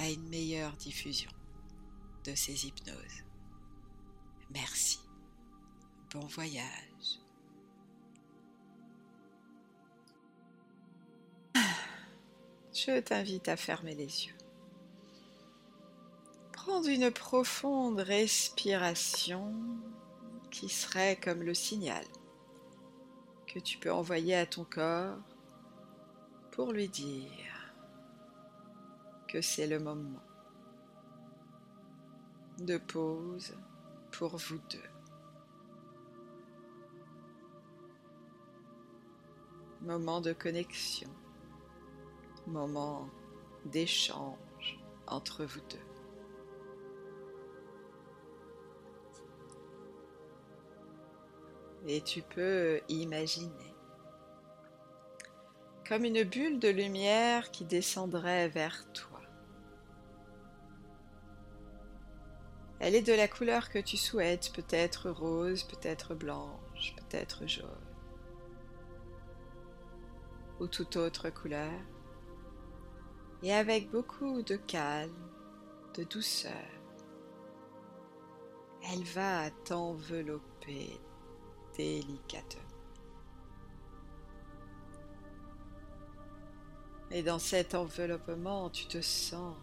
à une meilleure diffusion de ces hypnoses. Merci. Bon voyage. Je t'invite à fermer les yeux. Prendre une profonde respiration qui serait comme le signal que tu peux envoyer à ton corps pour lui dire que c'est le moment de pause pour vous deux. Moment de connexion, moment d'échange entre vous deux. Et tu peux imaginer comme une bulle de lumière qui descendrait vers toi. Elle est de la couleur que tu souhaites, peut-être rose, peut-être blanche, peut-être jaune, ou toute autre couleur, et avec beaucoup de calme, de douceur, elle va t'envelopper délicatement. Et dans cet enveloppement, tu te sens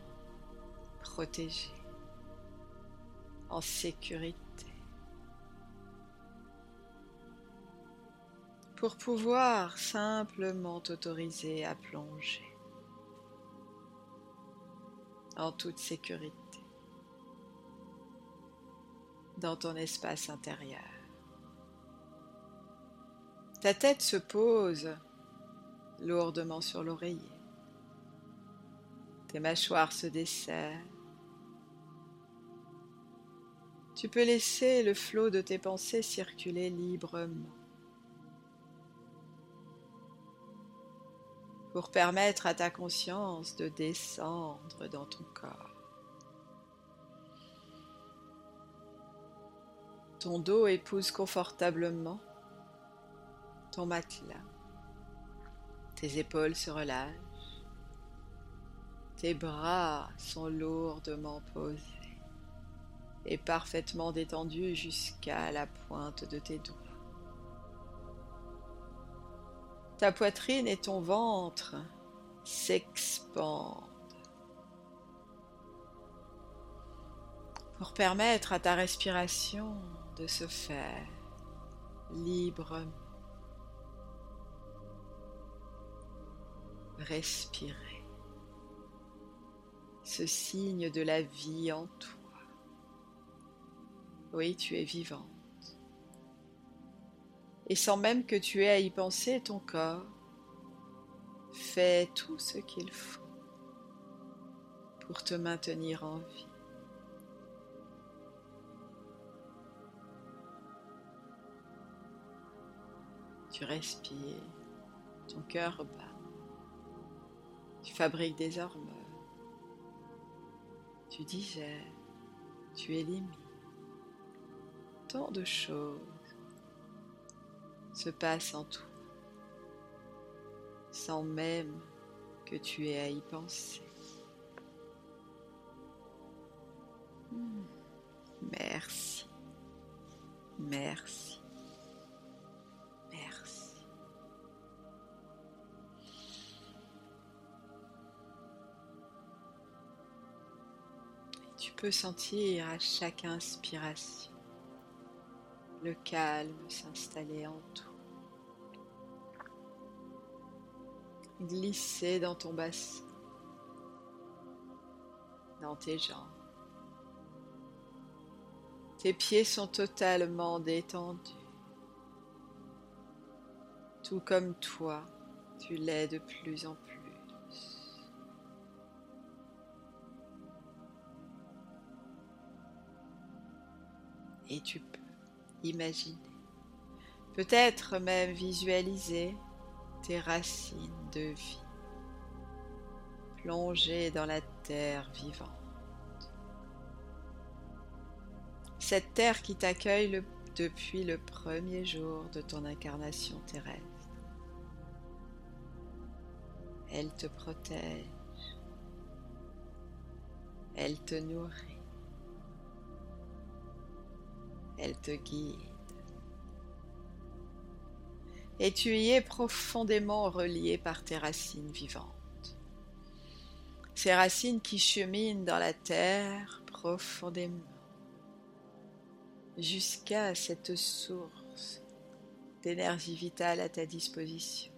protégé en sécurité. Pour pouvoir simplement t'autoriser à plonger en toute sécurité dans ton espace intérieur. Ta tête se pose lourdement sur l'oreiller. Tes mâchoires se desserrent tu peux laisser le flot de tes pensées circuler librement pour permettre à ta conscience de descendre dans ton corps. Ton dos épouse confortablement ton matelas. Tes épaules se relâchent. Tes bras sont lourdement posés est parfaitement détendu jusqu'à la pointe de tes doigts. Ta poitrine et ton ventre s'expandent pour permettre à ta respiration de se faire librement. Respirer. Ce signe de la vie en toi. Oui, tu es vivante. Et sans même que tu aies à y penser, ton corps fait tout ce qu'il faut pour te maintenir en vie. Tu respires, ton cœur bat, tu fabriques des hormones, tu digères, tu élimines tant de choses se passent en toi, sans même que tu aies à y penser. Hmm. Merci, merci, merci. tu peux sentir à chaque inspiration le calme s'installer en tout. Glisser dans ton bassin, dans tes jambes. Tes pieds sont totalement détendus, tout comme toi, tu l'es de plus en plus. et tu imaginer, peut-être même visualiser tes racines de vie plongées dans la terre vivante. Cette terre qui t'accueille depuis le premier jour de ton incarnation terrestre. Elle te protège. Elle te nourrit. Elle te guide. Et tu y es profondément relié par tes racines vivantes. Ces racines qui cheminent dans la terre profondément jusqu'à cette source d'énergie vitale à ta disposition.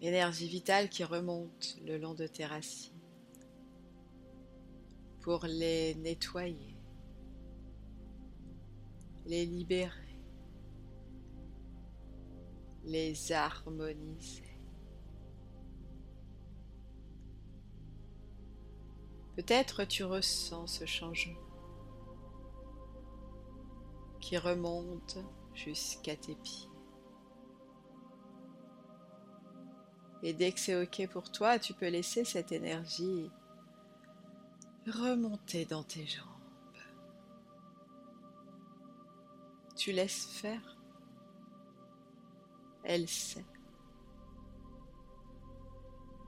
Énergie vitale qui remonte le long de tes racines pour les nettoyer, les libérer, les harmoniser. Peut-être tu ressens ce changement qui remonte jusqu'à tes pieds. Et dès que c'est OK pour toi, tu peux laisser cette énergie remonter dans tes jambes. Tu laisses faire. Elle sait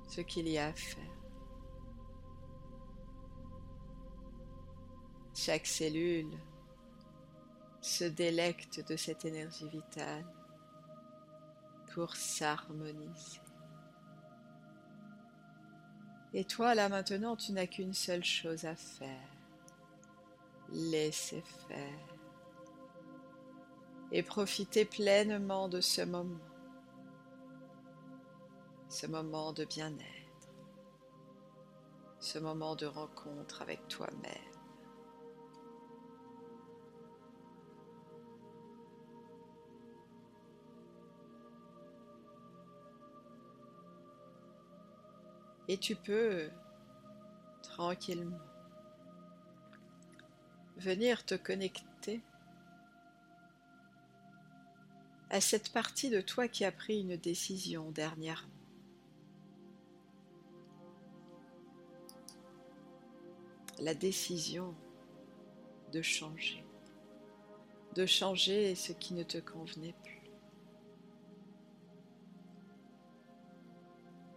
ce qu'il y a à faire. Chaque cellule se délecte de cette énergie vitale pour s'harmoniser. Et toi, là maintenant, tu n'as qu'une seule chose à faire. Laisser faire. Et profiter pleinement de ce moment. Ce moment de bien-être. Ce moment de rencontre avec toi-même. Et tu peux tranquillement venir te connecter à cette partie de toi qui a pris une décision dernièrement. La décision de changer, de changer ce qui ne te convenait plus.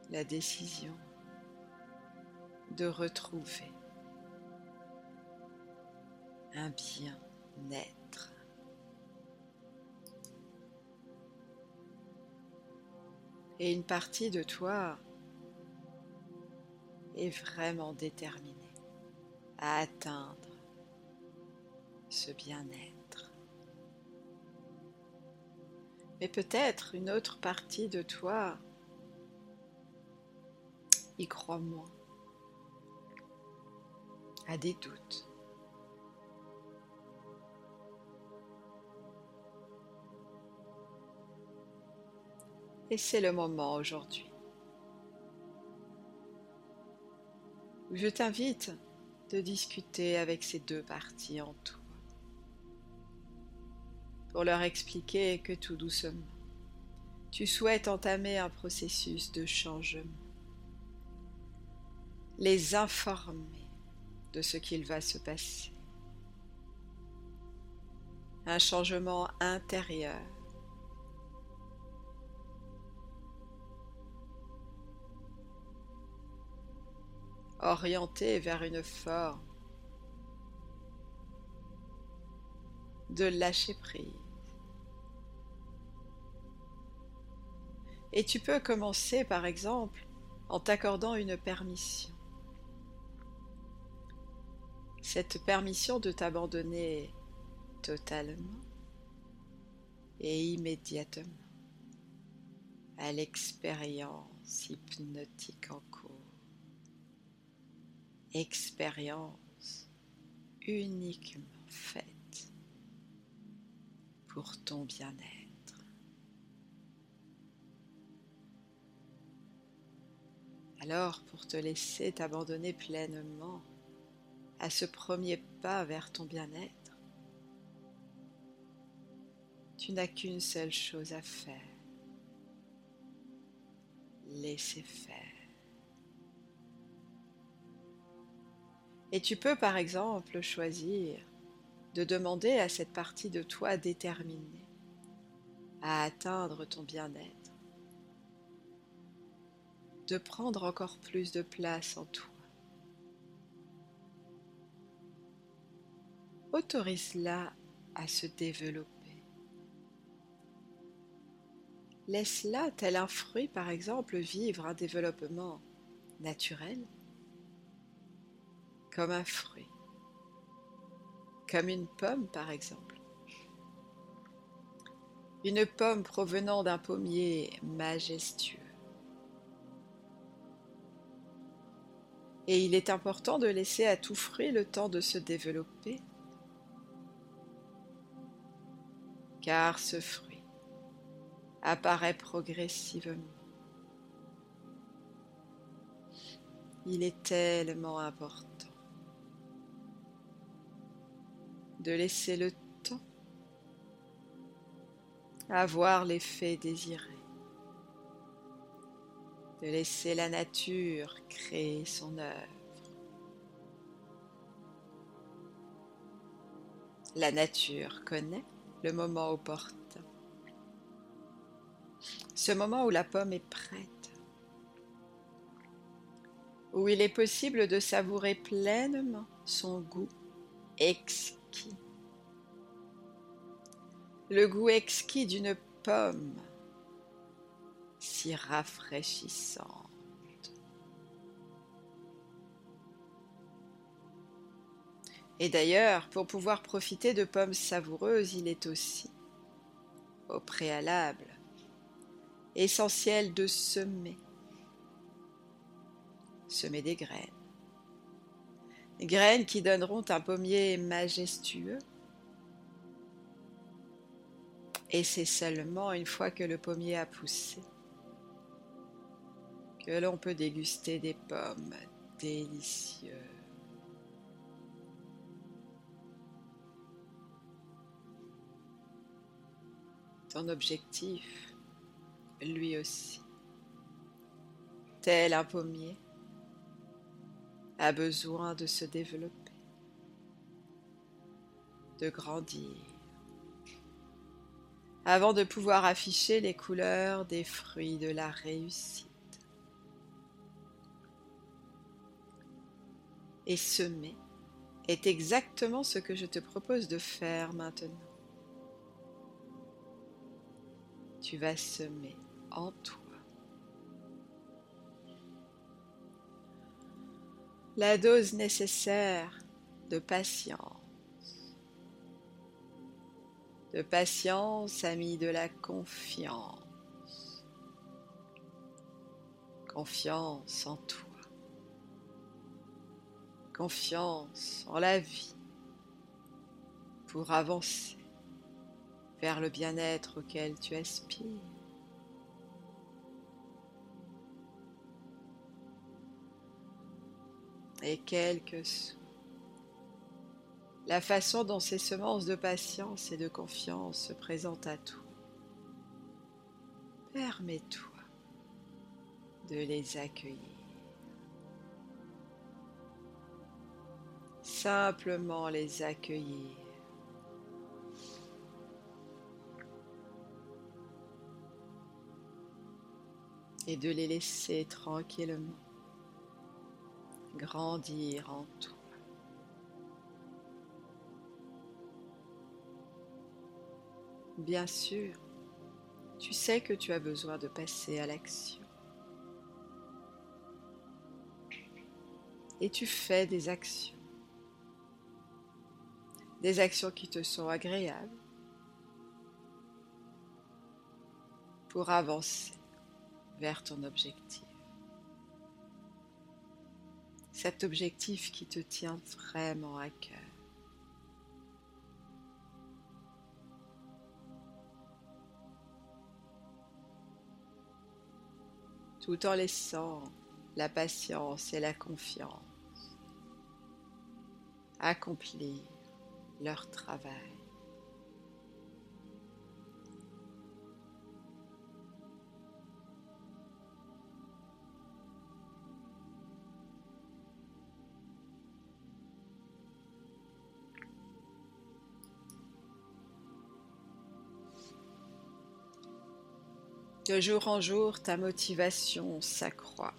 La décision de retrouver un bien-être. Et une partie de toi est vraiment déterminée à atteindre ce bien-être. Mais peut-être une autre partie de toi y croit moins à des doutes. Et c'est le moment aujourd'hui où je t'invite de discuter avec ces deux parties en toi pour leur expliquer que tout doucement, tu souhaites entamer un processus de changement, les informer de ce qu'il va se passer. Un changement intérieur. orienté vers une forme de lâcher prise. Et tu peux commencer par exemple en t'accordant une permission cette permission de t'abandonner totalement et immédiatement à l'expérience hypnotique en cours. Expérience uniquement faite pour ton bien-être. Alors, pour te laisser t'abandonner pleinement à ce premier pas vers ton bien-être, tu n'as qu'une seule chose à faire. Laisser faire. Et tu peux par exemple choisir de demander à cette partie de toi déterminée à atteindre ton bien-être de prendre encore plus de place en toi. Autorise-la à se développer. Laisse-la, tel un fruit par exemple, vivre un développement naturel, comme un fruit, comme une pomme par exemple. Une pomme provenant d'un pommier majestueux. Et il est important de laisser à tout fruit le temps de se développer, car ce fruit apparaît progressivement. Il est tellement important de laisser le temps avoir l'effet désiré de laisser la nature créer son œuvre. La nature connaît le moment opportun, ce moment où la pomme est prête, où il est possible de savourer pleinement son goût exquis. Le goût exquis d'une pomme si rafraîchissante. Et d'ailleurs, pour pouvoir profiter de pommes savoureuses, il est aussi, au préalable, essentiel de semer. Semer des graines. Graines qui donneront un pommier majestueux. Et c'est seulement une fois que le pommier a poussé que l'on peut déguster des pommes délicieuses. Ton objectif, lui aussi, tel un pommier, a besoin de se développer, de grandir, avant de pouvoir afficher les couleurs des fruits de la réussite. et semer est exactement ce que je te propose de faire maintenant. Tu vas semer en toi la dose nécessaire de patience. De patience, ami de la confiance. Confiance en toi confiance en la vie pour avancer vers le bien-être auquel tu aspires. Et quelle que soit la façon dont ces semences de patience et de confiance se présentent à toi, permets-toi de les accueillir. simplement les accueillir. Et de les laisser tranquillement grandir en toi. Bien sûr, tu sais que tu as besoin de passer à l'action. Et tu fais des actions des actions qui te sont agréables pour avancer vers ton objectif. Cet objectif qui te tient vraiment à cœur. tout en laissant la patience et la confiance accomplir leur travail. De jour en jour, ta motivation s'accroît.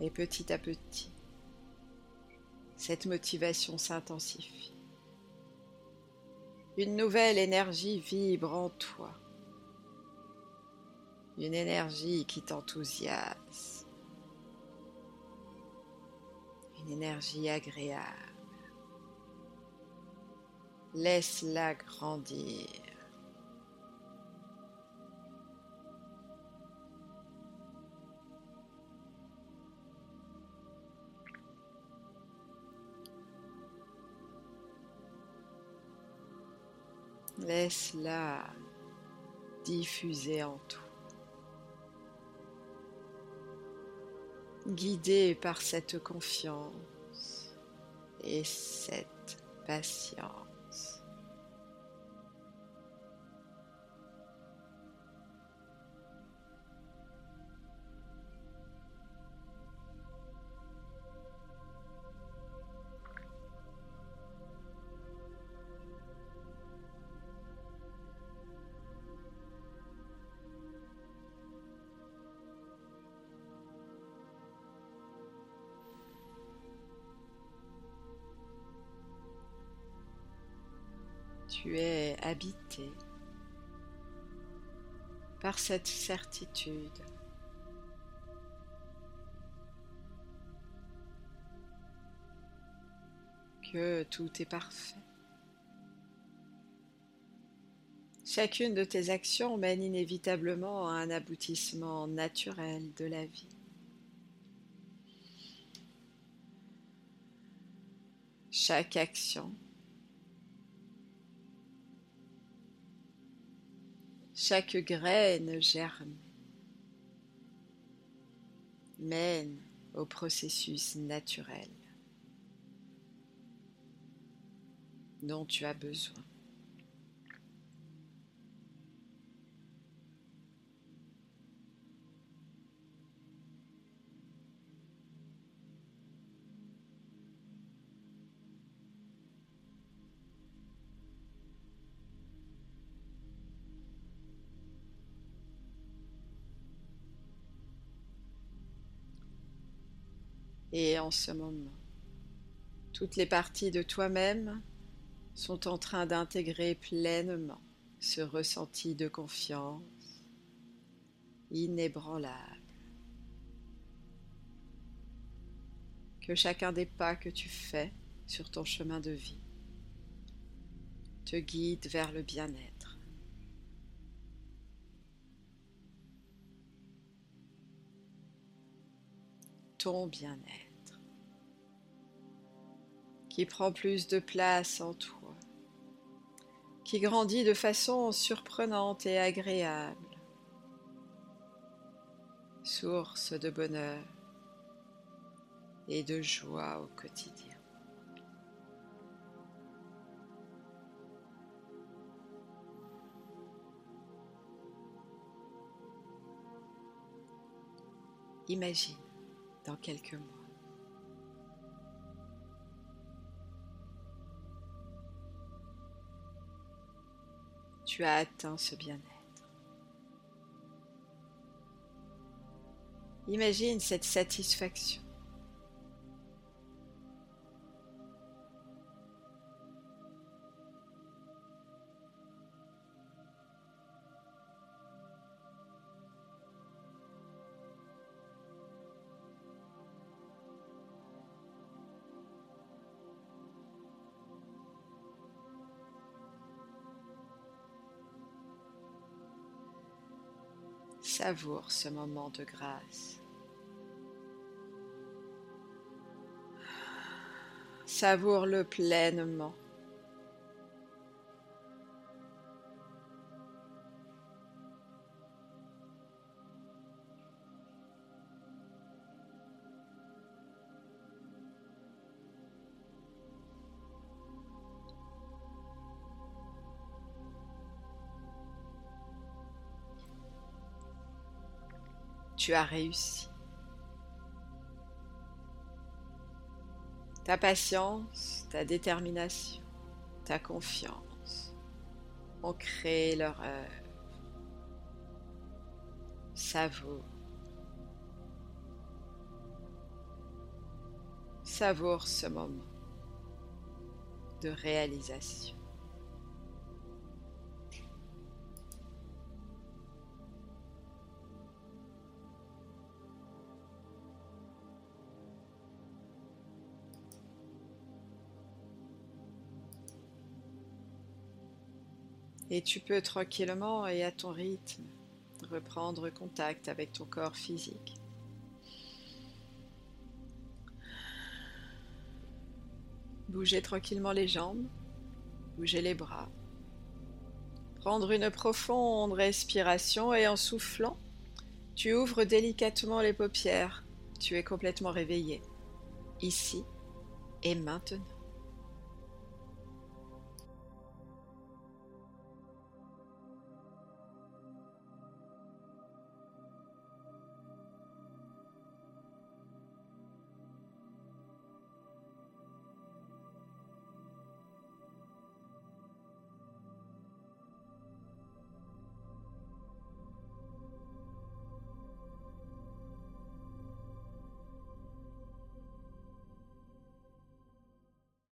Et petit à petit, cette motivation s'intensifie. Une nouvelle énergie vibre en toi. Une énergie qui t'enthousiasme. Une énergie agréable. Laisse-la grandir. Laisse-la diffuser en toi. Guidé par cette confiance et cette patience. Habité par cette certitude que tout est parfait. Chacune de tes actions mène inévitablement à un aboutissement naturel de la vie. Chaque action Chaque graine germe, mène au processus naturel dont tu as besoin. En ce moment, toutes les parties de toi-même sont en train d'intégrer pleinement ce ressenti de confiance inébranlable. Que chacun des pas que tu fais sur ton chemin de vie te guide vers le bien-être. Ton bien-être qui prend plus de place en toi, qui grandit de façon surprenante et agréable, source de bonheur et de joie au quotidien. Imagine dans quelques mois tu as atteint ce bien-être. Imagine cette satisfaction. Savoure ce moment de grâce. Savoure-le pleinement. Tu as réussi. Ta patience, ta détermination, ta confiance ont créé leur œuvre. Savoure. Savoure ce moment de réalisation. Et tu peux tranquillement et à ton rythme reprendre contact avec ton corps physique. Bouger tranquillement les jambes, bouger les bras. Prendre une profonde respiration et en soufflant, tu ouvres délicatement les paupières. Tu es complètement réveillé, ici et maintenant.